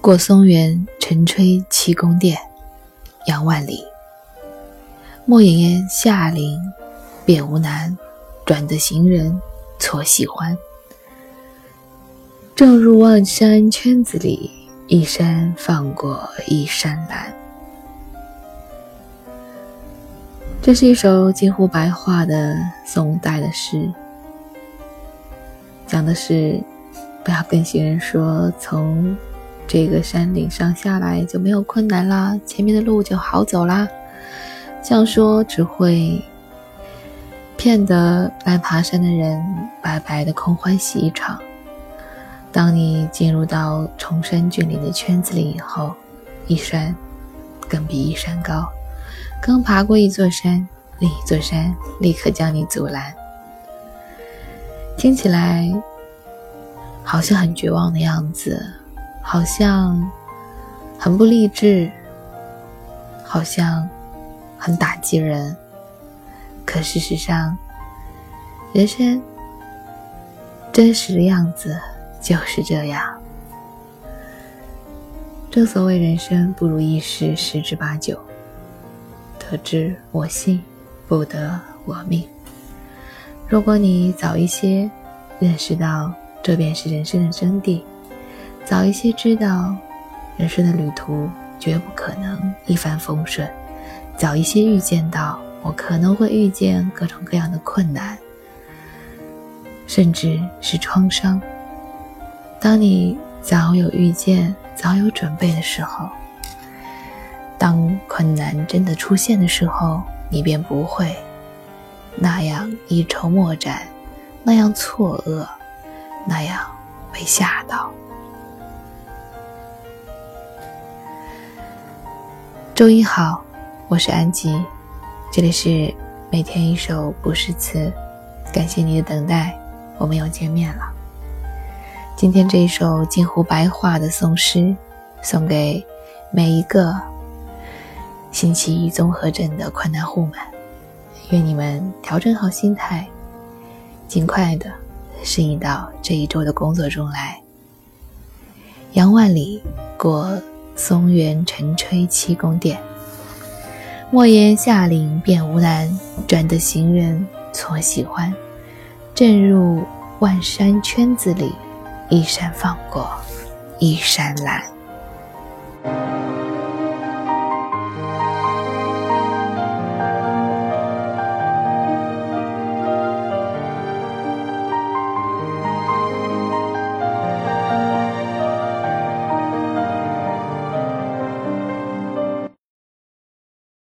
过松原，晨吹七宫殿，杨万里。莫言言下临，便无难，转得行人错喜欢。正入万山圈子里，一山放过一山蓝。这是一首近乎白话的宋代的诗，讲的是不要跟行人说从。这个山顶上下来就没有困难啦，前面的路就好走啦。这样说只会骗得来爬山的人白白的空欢喜一场。当你进入到崇山峻岭的圈子里以后，一山更比一山高，刚爬过一座山，另一座山立刻将你阻拦。听起来好像很绝望的样子。好像很不励志，好像很打击人。可事实上，人生真实的样子就是这样。正所谓人生不如意事十之八九，得知我心，不得我命。如果你早一些认识到这便是人生的真谛。早一些知道，人生的旅途绝不可能一帆风顺；早一些预见到，我可能会遇见各种各样的困难，甚至是创伤。当你早有预见、早有准备的时候，当困难真的出现的时候，你便不会那样一筹莫展，那样错愕，那样被吓到。周一好，我是安吉，这里是每天一首古诗词，感谢你的等待，我们又见面了。今天这一首近乎白话的宋诗，送给每一个星期一综合症的困难户们，愿你们调整好心态，尽快的适应到这一周的工作中来。杨万里过。松原晨吹七宫殿，莫言下岭便无难，转得行人错喜欢。正入万山圈子里，一山放过一山拦。